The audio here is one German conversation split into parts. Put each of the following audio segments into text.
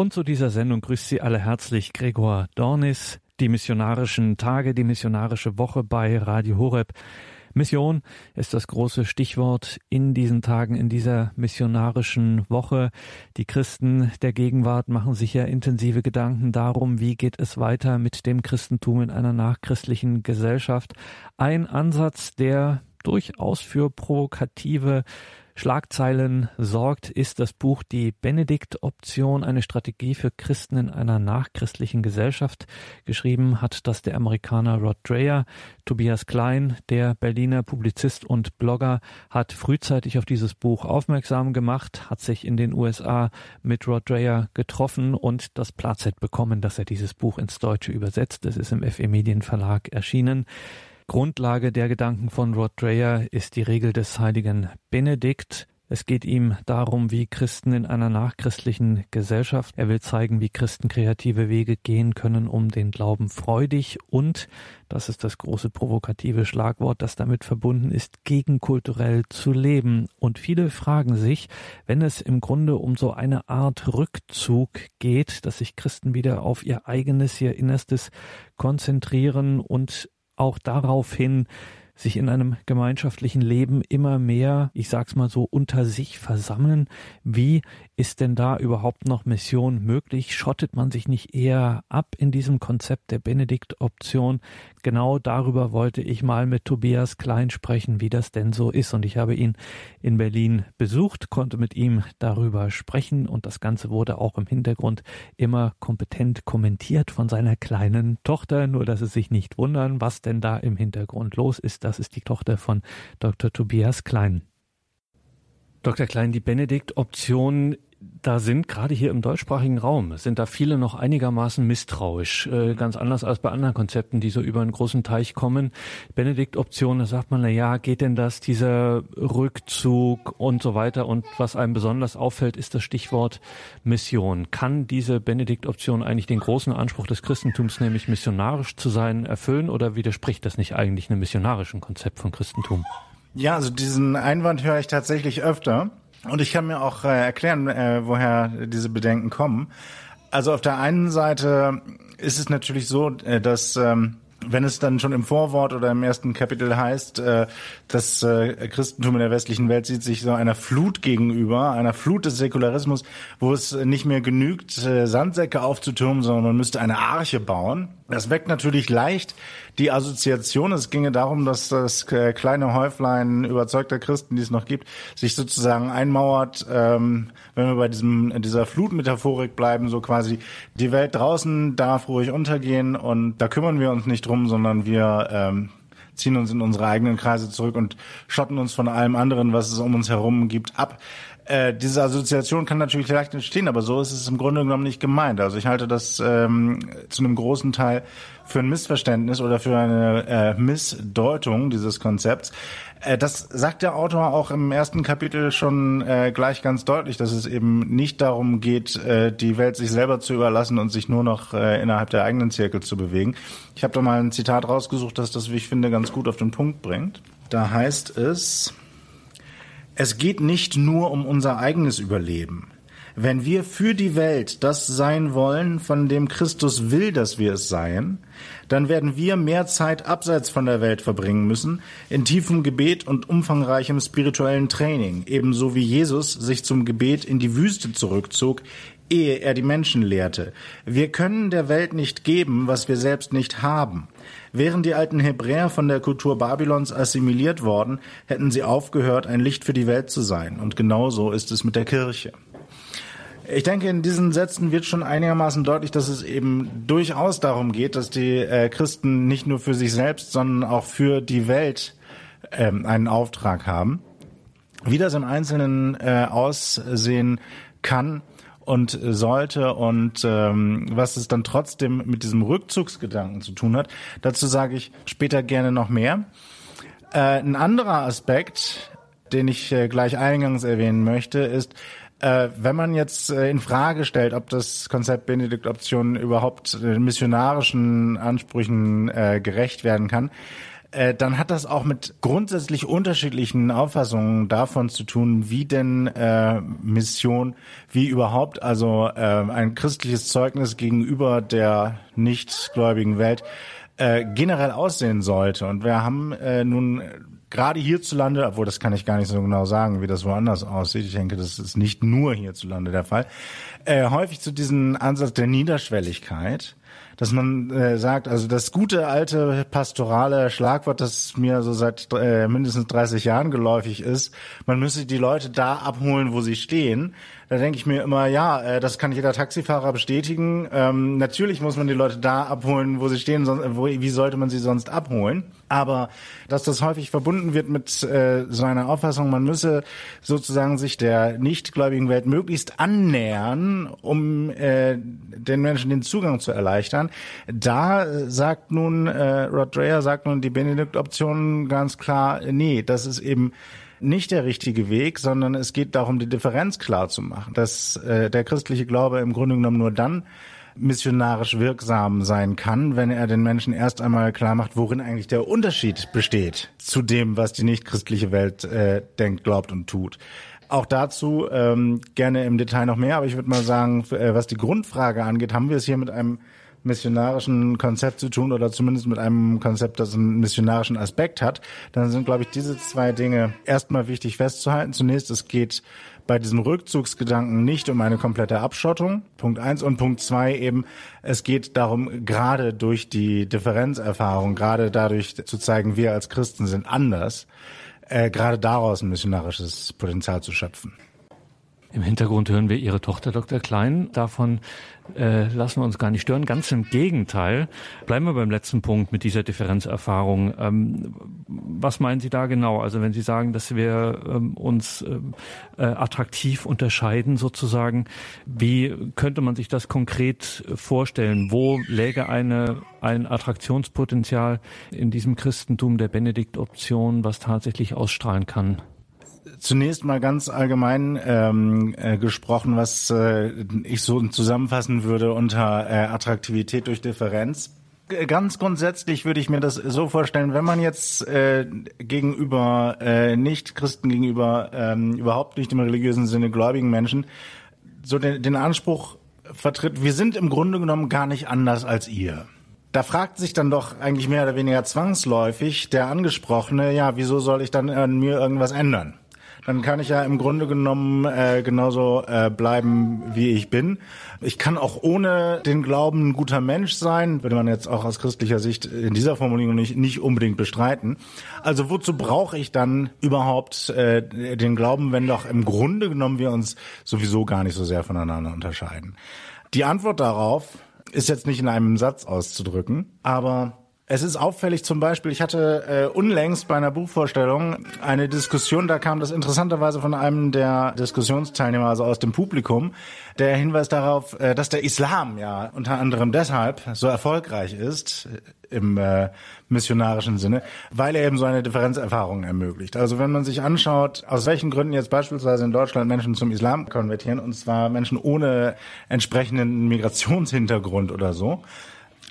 Und zu dieser Sendung grüßt Sie alle herzlich Gregor Dornis, die missionarischen Tage, die missionarische Woche bei Radio Horeb. Mission ist das große Stichwort in diesen Tagen, in dieser missionarischen Woche. Die Christen der Gegenwart machen sich ja intensive Gedanken darum, wie geht es weiter mit dem Christentum in einer nachchristlichen Gesellschaft. Ein Ansatz, der durchaus für provokative Schlagzeilen sorgt, ist das Buch Die Benedikt-Option, eine Strategie für Christen in einer nachchristlichen Gesellschaft. Geschrieben hat das der Amerikaner Rod Dreher. Tobias Klein, der Berliner Publizist und Blogger, hat frühzeitig auf dieses Buch aufmerksam gemacht, hat sich in den USA mit Rod Dreher getroffen und das Plazett bekommen, dass er dieses Buch ins Deutsche übersetzt. Es ist im FE Medienverlag erschienen. Grundlage der Gedanken von Rod Dreher ist die Regel des heiligen Benedikt. Es geht ihm darum, wie Christen in einer nachchristlichen Gesellschaft, er will zeigen, wie Christen kreative Wege gehen können, um den Glauben freudig und, das ist das große provokative Schlagwort, das damit verbunden ist, gegenkulturell zu leben. Und viele fragen sich, wenn es im Grunde um so eine Art Rückzug geht, dass sich Christen wieder auf ihr eigenes, ihr Innerstes konzentrieren und auch darauf hin, sich in einem gemeinschaftlichen Leben immer mehr, ich sag's mal so, unter sich versammeln. Wie ist denn da überhaupt noch Mission möglich? Schottet man sich nicht eher ab in diesem Konzept der Benedikt-Option? Genau darüber wollte ich mal mit Tobias Klein sprechen, wie das denn so ist. Und ich habe ihn in Berlin besucht, konnte mit ihm darüber sprechen und das Ganze wurde auch im Hintergrund immer kompetent kommentiert von seiner kleinen Tochter. Nur, dass Sie sich nicht wundern, was denn da im Hintergrund los ist. Das ist die Tochter von Dr. Tobias Klein. Dr. Klein, die Benedikt-Option da sind gerade hier im deutschsprachigen Raum, sind da viele noch einigermaßen misstrauisch, äh, ganz anders als bei anderen Konzepten, die so über einen großen Teich kommen. Benedikt-Option, da sagt man, na ja, geht denn das, dieser Rückzug und so weiter. Und was einem besonders auffällt, ist das Stichwort Mission. Kann diese Benedikt-Option eigentlich den großen Anspruch des Christentums, nämlich missionarisch zu sein, erfüllen oder widerspricht das nicht eigentlich einem missionarischen Konzept von Christentum? Ja, also diesen Einwand höre ich tatsächlich öfter. Und ich kann mir auch äh, erklären, äh, woher diese Bedenken kommen. Also auf der einen Seite ist es natürlich so, äh, dass ähm, wenn es dann schon im Vorwort oder im ersten Kapitel heißt, äh, das äh, Christentum in der westlichen Welt sieht sich so einer Flut gegenüber, einer Flut des Säkularismus, wo es nicht mehr genügt, äh, Sandsäcke aufzutürmen, sondern man müsste eine Arche bauen. Das weckt natürlich leicht die Assoziation. Es ginge darum, dass das kleine Häuflein überzeugter Christen, die es noch gibt, sich sozusagen einmauert, ähm, wenn wir bei diesem dieser Flutmetaphorik bleiben, so quasi die Welt draußen darf ruhig untergehen und da kümmern wir uns nicht drum, sondern wir ähm, ziehen uns in unsere eigenen Kreise zurück und schotten uns von allem anderen, was es um uns herum gibt, ab. Äh, diese Assoziation kann natürlich leicht entstehen, aber so ist es im Grunde genommen nicht gemeint. Also ich halte das ähm, zu einem großen Teil für ein Missverständnis oder für eine äh, Missdeutung dieses Konzepts. Äh, das sagt der Autor auch im ersten Kapitel schon äh, gleich ganz deutlich, dass es eben nicht darum geht, äh, die Welt sich selber zu überlassen und sich nur noch äh, innerhalb der eigenen Zirkel zu bewegen. Ich habe da mal ein Zitat rausgesucht, das das, wie ich finde, ganz gut auf den Punkt bringt. Da heißt es, es geht nicht nur um unser eigenes Überleben. Wenn wir für die Welt das sein wollen, von dem Christus will, dass wir es seien, dann werden wir mehr Zeit abseits von der Welt verbringen müssen, in tiefem Gebet und umfangreichem spirituellen Training, ebenso wie Jesus sich zum Gebet in die Wüste zurückzog, ehe er die Menschen lehrte. Wir können der Welt nicht geben, was wir selbst nicht haben. Wären die alten Hebräer von der Kultur Babylons assimiliert worden, hätten sie aufgehört, ein Licht für die Welt zu sein. Und genauso ist es mit der Kirche. Ich denke, in diesen Sätzen wird schon einigermaßen deutlich, dass es eben durchaus darum geht, dass die äh, Christen nicht nur für sich selbst, sondern auch für die Welt ähm, einen Auftrag haben. Wie das im Einzelnen äh, aussehen kann, und sollte und ähm, was es dann trotzdem mit diesem Rückzugsgedanken zu tun hat. Dazu sage ich später gerne noch mehr. Äh, ein anderer Aspekt, den ich äh, gleich eingangs erwähnen möchte, ist, äh, wenn man jetzt äh, in Frage stellt, ob das Konzept Benedikt-Option überhaupt äh, missionarischen Ansprüchen äh, gerecht werden kann, äh, dann hat das auch mit grundsätzlich unterschiedlichen Auffassungen davon zu tun, wie denn äh, Mission, wie überhaupt also äh, ein christliches Zeugnis gegenüber der nichtgläubigen Welt äh, generell aussehen sollte. Und wir haben äh, nun gerade hierzulande, obwohl das kann ich gar nicht so genau sagen, wie das woanders aussieht. Ich denke, das ist nicht nur hierzulande der Fall. Äh, häufig zu diesem Ansatz der Niederschwelligkeit dass man äh, sagt, also das gute alte pastorale Schlagwort, das mir so seit äh, mindestens 30 Jahren geläufig ist, man müsse die Leute da abholen, wo sie stehen. Da denke ich mir immer, ja, äh, das kann jeder Taxifahrer bestätigen. Ähm, natürlich muss man die Leute da abholen, wo sie stehen. Sonst, wo, wie sollte man sie sonst abholen? Aber dass das häufig verbunden wird mit äh, so einer Auffassung, man müsse sozusagen sich der nichtgläubigen Welt möglichst annähern, um äh, den Menschen den Zugang zu erleichtern. Da sagt nun, äh, Rod Dreher sagt nun die Benedikt-Option ganz klar, nee, das ist eben nicht der richtige Weg, sondern es geht darum, die Differenz klar zu machen, dass äh, der christliche Glaube im Grunde genommen nur dann missionarisch wirksam sein kann, wenn er den Menschen erst einmal klar macht, worin eigentlich der Unterschied besteht zu dem, was die nichtchristliche Welt äh, denkt, glaubt und tut. Auch dazu ähm, gerne im Detail noch mehr, aber ich würde mal sagen, äh, was die Grundfrage angeht, haben wir es hier mit einem missionarischen Konzept zu tun oder zumindest mit einem Konzept, das einen missionarischen Aspekt hat, dann sind, glaube ich, diese zwei Dinge erstmal wichtig festzuhalten. Zunächst, es geht bei diesem Rückzugsgedanken nicht um eine komplette Abschottung. Punkt eins und Punkt zwei eben, es geht darum, gerade durch die Differenzerfahrung, gerade dadurch zu zeigen, wir als Christen sind anders, äh, gerade daraus ein missionarisches Potenzial zu schöpfen. Im Hintergrund hören wir Ihre Tochter Dr. Klein. Davon äh, lassen wir uns gar nicht stören. Ganz im Gegenteil. Bleiben wir beim letzten Punkt mit dieser Differenzerfahrung. Ähm, was meinen Sie da genau? Also wenn Sie sagen, dass wir ähm, uns ähm, äh, attraktiv unterscheiden sozusagen, wie könnte man sich das konkret vorstellen? Wo läge eine, ein Attraktionspotenzial in diesem Christentum der Benediktoption, was tatsächlich ausstrahlen kann? Zunächst mal ganz allgemein ähm, äh, gesprochen, was äh, ich so zusammenfassen würde unter äh, Attraktivität durch Differenz. Ganz grundsätzlich würde ich mir das so vorstellen, wenn man jetzt äh, gegenüber äh, Nicht-Christen, gegenüber ähm, überhaupt nicht im religiösen Sinne gläubigen Menschen so den, den Anspruch vertritt, wir sind im Grunde genommen gar nicht anders als ihr. Da fragt sich dann doch eigentlich mehr oder weniger zwangsläufig der Angesprochene, ja, wieso soll ich dann an mir irgendwas ändern? Dann kann ich ja im Grunde genommen äh, genauso äh, bleiben, wie ich bin. Ich kann auch ohne den Glauben ein guter Mensch sein, würde man jetzt auch aus christlicher Sicht in dieser Formulierung nicht, nicht unbedingt bestreiten. Also wozu brauche ich dann überhaupt äh, den Glauben, wenn doch im Grunde genommen wir uns sowieso gar nicht so sehr voneinander unterscheiden? Die Antwort darauf ist jetzt nicht in einem Satz auszudrücken, aber es ist auffällig zum Beispiel, ich hatte äh, unlängst bei einer Buchvorstellung eine Diskussion, da kam das interessanterweise von einem der Diskussionsteilnehmer, also aus dem Publikum, der Hinweis darauf, äh, dass der Islam ja unter anderem deshalb so erfolgreich ist äh, im äh, missionarischen Sinne, weil er eben so eine Differenzerfahrung ermöglicht. Also wenn man sich anschaut, aus welchen Gründen jetzt beispielsweise in Deutschland Menschen zum Islam konvertieren, und zwar Menschen ohne entsprechenden Migrationshintergrund oder so,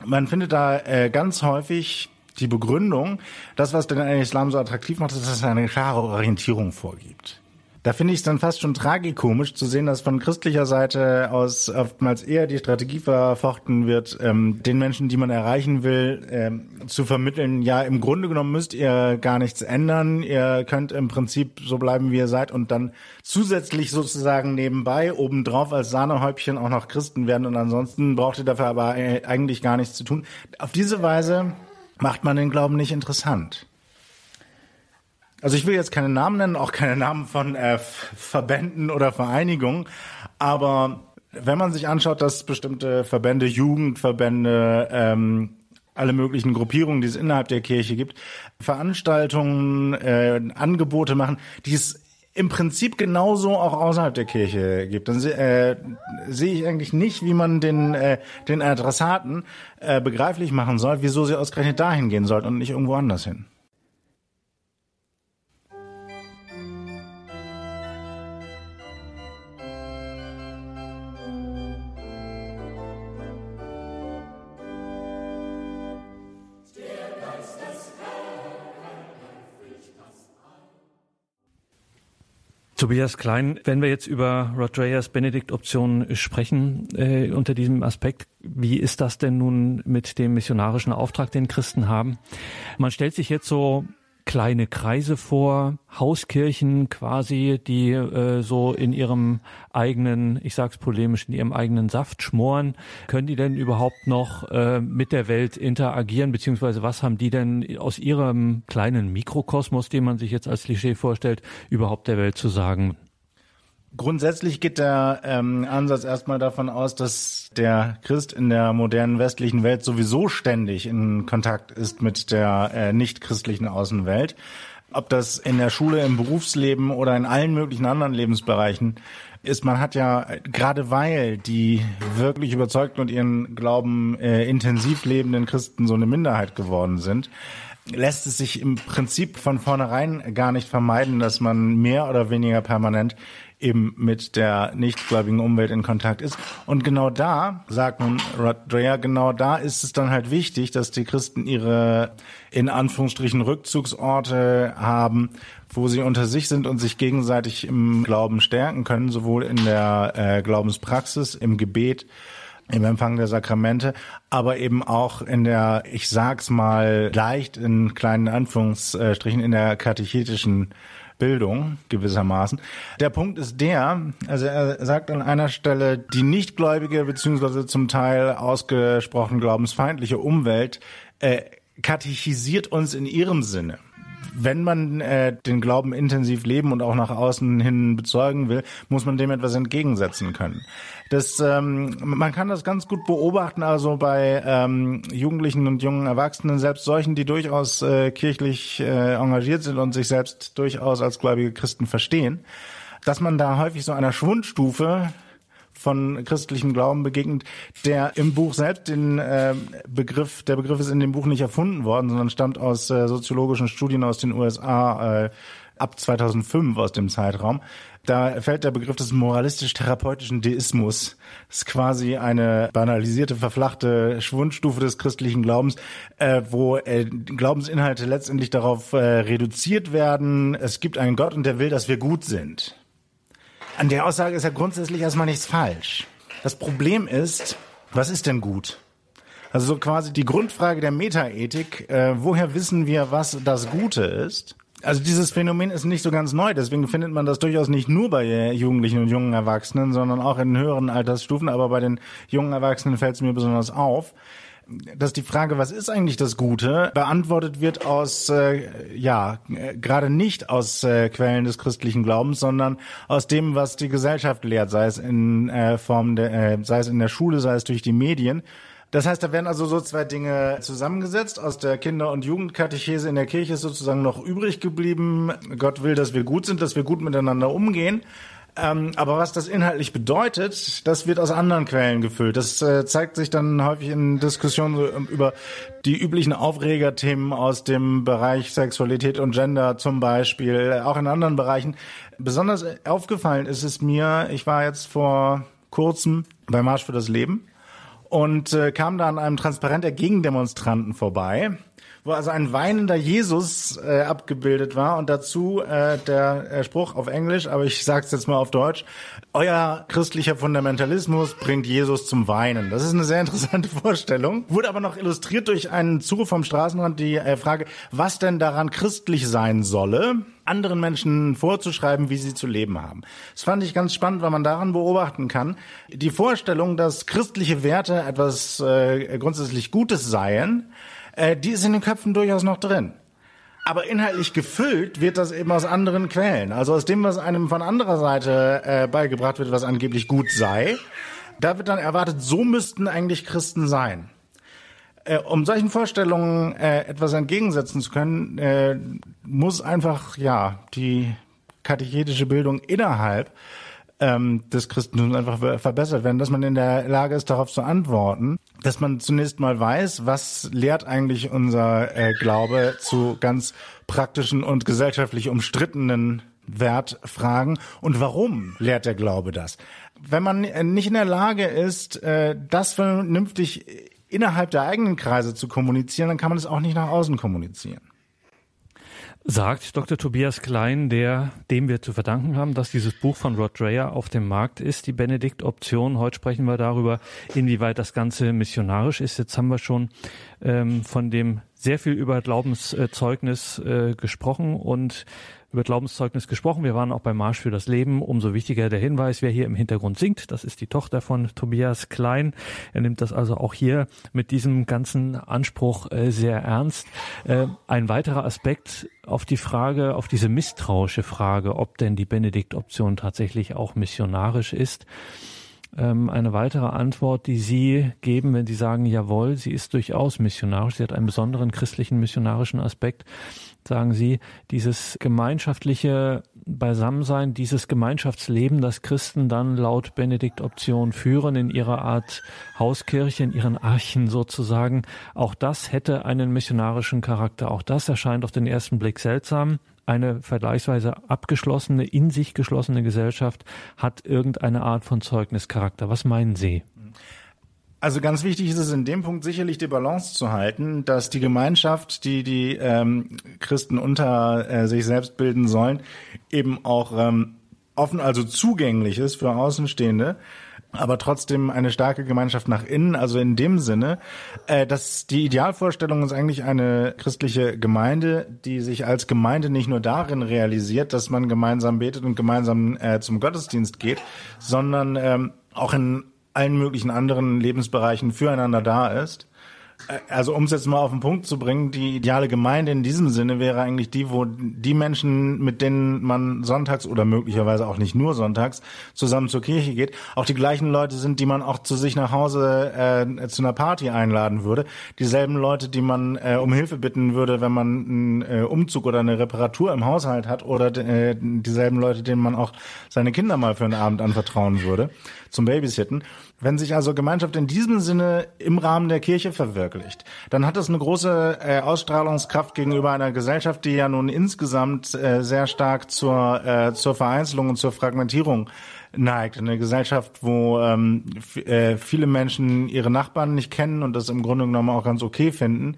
man findet da äh, ganz häufig die Begründung, das, was den Islam so attraktiv macht, ist, dass es eine klare Orientierung vorgibt. Da finde ich es dann fast schon tragikomisch zu sehen, dass von christlicher Seite aus oftmals eher die Strategie verfochten wird, ähm, den Menschen, die man erreichen will, ähm, zu vermitteln, ja, im Grunde genommen müsst ihr gar nichts ändern, ihr könnt im Prinzip so bleiben, wie ihr seid und dann zusätzlich sozusagen nebenbei obendrauf als Sahnehäubchen auch noch Christen werden und ansonsten braucht ihr dafür aber eigentlich gar nichts zu tun. Auf diese Weise macht man den Glauben nicht interessant. Also ich will jetzt keine Namen nennen, auch keine Namen von äh, Verbänden oder Vereinigungen, aber wenn man sich anschaut, dass bestimmte Verbände, Jugendverbände, ähm, alle möglichen Gruppierungen, die es innerhalb der Kirche gibt, Veranstaltungen, äh, Angebote machen, die es im Prinzip genauso auch außerhalb der Kirche gibt. Dann äh, sehe ich eigentlich nicht, wie man den, äh, den Adressaten äh, begreiflich machen soll, wieso sie ausgerechnet dahin gehen sollten und nicht irgendwo anders hin. Tobias Klein, wenn wir jetzt über Rodreyers Benedikt-Option sprechen, äh, unter diesem Aspekt, wie ist das denn nun mit dem missionarischen Auftrag, den Christen haben? Man stellt sich jetzt so kleine Kreise vor, Hauskirchen quasi, die äh, so in ihrem eigenen, ich sag's polemisch, in ihrem eigenen Saft schmoren. Können die denn überhaupt noch äh, mit der Welt interagieren, beziehungsweise was haben die denn aus ihrem kleinen Mikrokosmos, den man sich jetzt als Klischee vorstellt, überhaupt der Welt zu sagen? Grundsätzlich geht der ähm, Ansatz erstmal davon aus, dass der Christ in der modernen westlichen Welt sowieso ständig in Kontakt ist mit der äh, nicht-christlichen Außenwelt. Ob das in der Schule, im Berufsleben oder in allen möglichen anderen Lebensbereichen ist, man hat ja gerade weil die wirklich überzeugten und ihren Glauben äh, intensiv lebenden Christen so eine Minderheit geworden sind, lässt es sich im Prinzip von vornherein gar nicht vermeiden, dass man mehr oder weniger permanent eben mit der nichtgläubigen Umwelt in Kontakt ist. Und genau da, sagt nun Rod Dreher, genau da ist es dann halt wichtig, dass die Christen ihre in Anführungsstrichen Rückzugsorte haben, wo sie unter sich sind und sich gegenseitig im Glauben stärken können, sowohl in der äh, Glaubenspraxis, im Gebet, im Empfang der Sakramente, aber eben auch in der, ich sag's mal leicht in kleinen Anführungsstrichen, in der katechetischen Bildung gewissermaßen. Der Punkt ist der, also er sagt an einer Stelle, die nichtgläubige beziehungsweise zum Teil ausgesprochen glaubensfeindliche Umwelt äh, katechisiert uns in ihrem Sinne wenn man äh, den Glauben intensiv leben und auch nach außen hin bezeugen will, muss man dem etwas entgegensetzen können. Das, ähm, man kann das ganz gut beobachten, also bei ähm, Jugendlichen und jungen Erwachsenen, selbst solchen, die durchaus äh, kirchlich äh, engagiert sind und sich selbst durchaus als gläubige Christen verstehen, dass man da häufig so einer Schwundstufe von christlichem Glauben begegnet, der im Buch selbst den äh, Begriff, der Begriff ist in dem Buch nicht erfunden worden, sondern stammt aus äh, soziologischen Studien aus den USA äh, ab 2005 aus dem Zeitraum. Da fällt der Begriff des moralistisch-therapeutischen Deismus. Das ist quasi eine banalisierte, verflachte Schwundstufe des christlichen Glaubens, äh, wo äh, Glaubensinhalte letztendlich darauf äh, reduziert werden, es gibt einen Gott und der will, dass wir gut sind. An der Aussage ist ja grundsätzlich erstmal nichts falsch. Das Problem ist, was ist denn gut? Also so quasi die Grundfrage der Metaethik, äh, woher wissen wir, was das Gute ist? Also dieses Phänomen ist nicht so ganz neu, deswegen findet man das durchaus nicht nur bei Jugendlichen und jungen Erwachsenen, sondern auch in höheren Altersstufen, aber bei den jungen Erwachsenen fällt es mir besonders auf dass die Frage, was ist eigentlich das Gute, beantwortet wird aus, äh, ja, gerade nicht aus äh, Quellen des christlichen Glaubens, sondern aus dem, was die Gesellschaft lehrt, sei es in äh, Form der, äh, sei es in der Schule, sei es durch die Medien. Das heißt, da werden also so zwei Dinge zusammengesetzt. Aus der Kinder- und Jugendkatechese in der Kirche ist sozusagen noch übrig geblieben. Gott will, dass wir gut sind, dass wir gut miteinander umgehen. Ähm, aber was das inhaltlich bedeutet, das wird aus anderen Quellen gefüllt. Das äh, zeigt sich dann häufig in Diskussionen ähm, über die üblichen Aufregerthemen aus dem Bereich Sexualität und Gender zum Beispiel, auch in anderen Bereichen. Besonders aufgefallen ist es mir, ich war jetzt vor kurzem bei Marsch für das Leben und äh, kam da an einem Transparent der Gegendemonstranten vorbei wo also ein weinender Jesus äh, abgebildet war und dazu äh, der äh, Spruch auf Englisch, aber ich sag's jetzt mal auf Deutsch, euer christlicher Fundamentalismus bringt Jesus zum Weinen. Das ist eine sehr interessante Vorstellung. Wurde aber noch illustriert durch einen Zuruf vom Straßenrand die äh, Frage, was denn daran christlich sein solle anderen Menschen vorzuschreiben, wie sie zu leben haben. Das fand ich ganz spannend, weil man daran beobachten kann, die Vorstellung, dass christliche Werte etwas äh, grundsätzlich Gutes seien, äh, die ist in den Köpfen durchaus noch drin. Aber inhaltlich gefüllt wird das eben aus anderen Quellen. Also aus dem, was einem von anderer Seite äh, beigebracht wird, was angeblich gut sei. Da wird dann erwartet, so müssten eigentlich Christen sein. Äh, um solchen Vorstellungen äh, etwas entgegensetzen zu können, äh, muss einfach ja die katechetische Bildung innerhalb ähm, des Christentums einfach verbessert werden, dass man in der Lage ist, darauf zu antworten, dass man zunächst mal weiß, was lehrt eigentlich unser äh, Glaube zu ganz praktischen und gesellschaftlich umstrittenen Wertfragen und warum lehrt der Glaube das? Wenn man nicht in der Lage ist, äh, das vernünftig innerhalb der eigenen Kreise zu kommunizieren, dann kann man es auch nicht nach außen kommunizieren. Sagt Dr. Tobias Klein, der, dem wir zu verdanken haben, dass dieses Buch von Rod Dreher auf dem Markt ist, die Benedikt-Option. Heute sprechen wir darüber, inwieweit das Ganze missionarisch ist. Jetzt haben wir schon ähm, von dem sehr viel über Glaubenszeugnis äh, gesprochen und über Glaubenszeugnis gesprochen. Wir waren auch beim Marsch für das Leben. Umso wichtiger der Hinweis, wer hier im Hintergrund singt. Das ist die Tochter von Tobias Klein. Er nimmt das also auch hier mit diesem ganzen Anspruch äh, sehr ernst. Äh, ein weiterer Aspekt auf die Frage, auf diese misstrauische Frage, ob denn die Benedikt-Option tatsächlich auch missionarisch ist ähm, eine weitere Antwort, die Sie geben, wenn Sie sagen, jawohl, sie ist durchaus missionarisch, sie hat einen besonderen christlichen missionarischen Aspekt, sagen Sie, dieses gemeinschaftliche Beisammensein, dieses Gemeinschaftsleben, das Christen dann laut Benedikt-Option führen in ihrer Art Hauskirche, in ihren Archen sozusagen, auch das hätte einen missionarischen Charakter. Auch das erscheint auf den ersten Blick seltsam. Eine vergleichsweise abgeschlossene, in sich geschlossene Gesellschaft hat irgendeine Art von Zeugnischarakter. Was meinen Sie? Also ganz wichtig ist es in dem Punkt sicherlich die Balance zu halten, dass die Gemeinschaft, die die ähm, Christen unter äh, sich selbst bilden sollen, eben auch ähm, offen, also zugänglich ist für Außenstehende, aber trotzdem eine starke Gemeinschaft nach innen. Also in dem Sinne, äh, dass die Idealvorstellung ist eigentlich eine christliche Gemeinde, die sich als Gemeinde nicht nur darin realisiert, dass man gemeinsam betet und gemeinsam äh, zum Gottesdienst geht, sondern ähm, auch in allen möglichen anderen Lebensbereichen füreinander da ist. Äh, also um es jetzt mal auf den Punkt zu bringen, die ideale Gemeinde in diesem Sinne wäre eigentlich die, wo die Menschen, mit denen man sonntags oder möglicherweise auch nicht nur sonntags zusammen zur Kirche geht, auch die gleichen Leute sind, die man auch zu sich nach Hause äh, zu einer Party einladen würde. Dieselben Leute, die man äh, um Hilfe bitten würde, wenn man einen äh, Umzug oder eine Reparatur im Haushalt hat oder äh, dieselben Leute, denen man auch seine Kinder mal für einen Abend anvertrauen würde zum Babysitten. Wenn sich also Gemeinschaft in diesem Sinne im Rahmen der Kirche verwirklicht, dann hat das eine große äh, Ausstrahlungskraft gegenüber einer Gesellschaft, die ja nun insgesamt äh, sehr stark zur, äh, zur Vereinzelung und zur Fragmentierung neigt. Eine Gesellschaft, wo ähm, äh, viele Menschen ihre Nachbarn nicht kennen und das im Grunde genommen auch ganz okay finden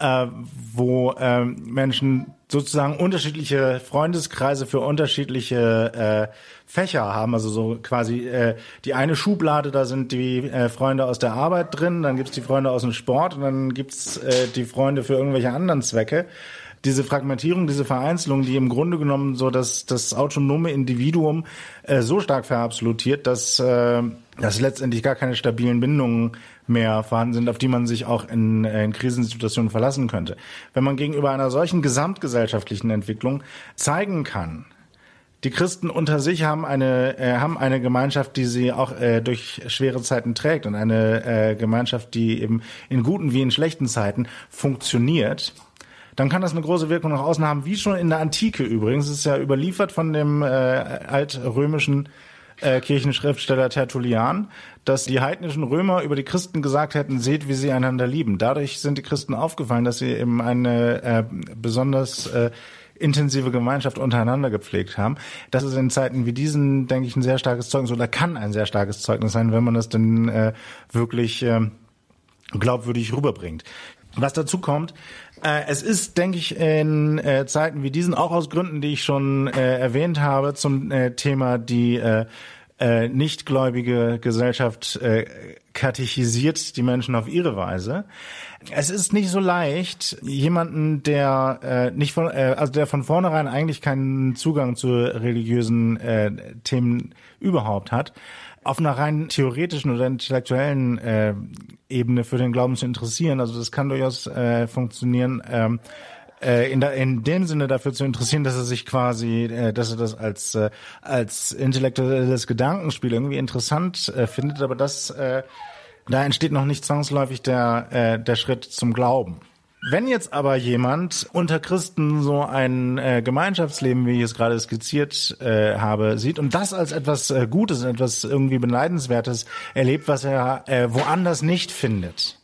äh, wo äh, Menschen sozusagen unterschiedliche Freundeskreise für unterschiedliche äh, Fächer haben. Also so quasi äh, die eine Schublade, da sind die äh, Freunde aus der Arbeit drin, dann gibt's die Freunde aus dem Sport und dann gibt's äh, die Freunde für irgendwelche anderen Zwecke diese Fragmentierung, diese Vereinzelung, die im Grunde genommen so das, das autonome Individuum äh, so stark verabsolutiert, dass, äh, dass letztendlich gar keine stabilen Bindungen mehr vorhanden sind, auf die man sich auch in, äh, in Krisensituationen verlassen könnte. Wenn man gegenüber einer solchen gesamtgesellschaftlichen Entwicklung zeigen kann, die Christen unter sich haben eine äh, haben eine Gemeinschaft, die sie auch äh, durch schwere Zeiten trägt und eine äh, Gemeinschaft, die eben in guten wie in schlechten Zeiten funktioniert dann kann das eine große Wirkung nach außen haben, wie schon in der Antike übrigens. Es ist ja überliefert von dem äh, altrömischen äh, Kirchenschriftsteller Tertullian, dass die heidnischen Römer über die Christen gesagt hätten, seht, wie sie einander lieben. Dadurch sind die Christen aufgefallen, dass sie eben eine äh, besonders äh, intensive Gemeinschaft untereinander gepflegt haben. Das ist in Zeiten wie diesen, denke ich, ein sehr starkes Zeugnis oder kann ein sehr starkes Zeugnis sein, wenn man das denn äh, wirklich äh, glaubwürdig rüberbringt. Was dazu kommt, es ist, denke ich, in äh, Zeiten wie diesen, auch aus Gründen, die ich schon äh, erwähnt habe, zum äh, Thema die äh, äh, nichtgläubige Gesellschaft äh, katechisiert die Menschen auf ihre Weise. Es ist nicht so leicht, jemanden, der äh, nicht von, äh, also der von vornherein eigentlich keinen Zugang zu religiösen äh, Themen überhaupt hat, auf einer rein theoretischen oder intellektuellen äh, Ebene für den Glauben zu interessieren. Also das kann durchaus äh, funktionieren. Ähm, äh, in, der, in dem Sinne dafür zu interessieren, dass er sich quasi, äh, dass er das als äh, als intellektuelles Gedankenspiel irgendwie interessant äh, findet, aber das äh, da entsteht noch nicht zwangsläufig der äh, der Schritt zum Glauben. Wenn jetzt aber jemand unter Christen so ein äh, Gemeinschaftsleben, wie ich es gerade skizziert äh, habe, sieht und das als etwas äh, Gutes, etwas irgendwie Beneidenswertes erlebt, was er äh, woanders nicht findet,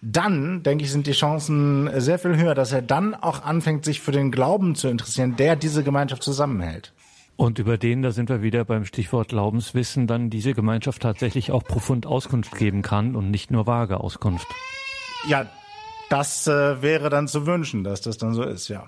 dann, denke ich, sind die Chancen sehr viel höher, dass er dann auch anfängt, sich für den Glauben zu interessieren, der diese Gemeinschaft zusammenhält. Und über den, da sind wir wieder beim Stichwort Glaubenswissen, dann diese Gemeinschaft tatsächlich auch profund Auskunft geben kann und nicht nur vage Auskunft. Ja, das äh, wäre dann zu wünschen, dass das dann so ist, ja.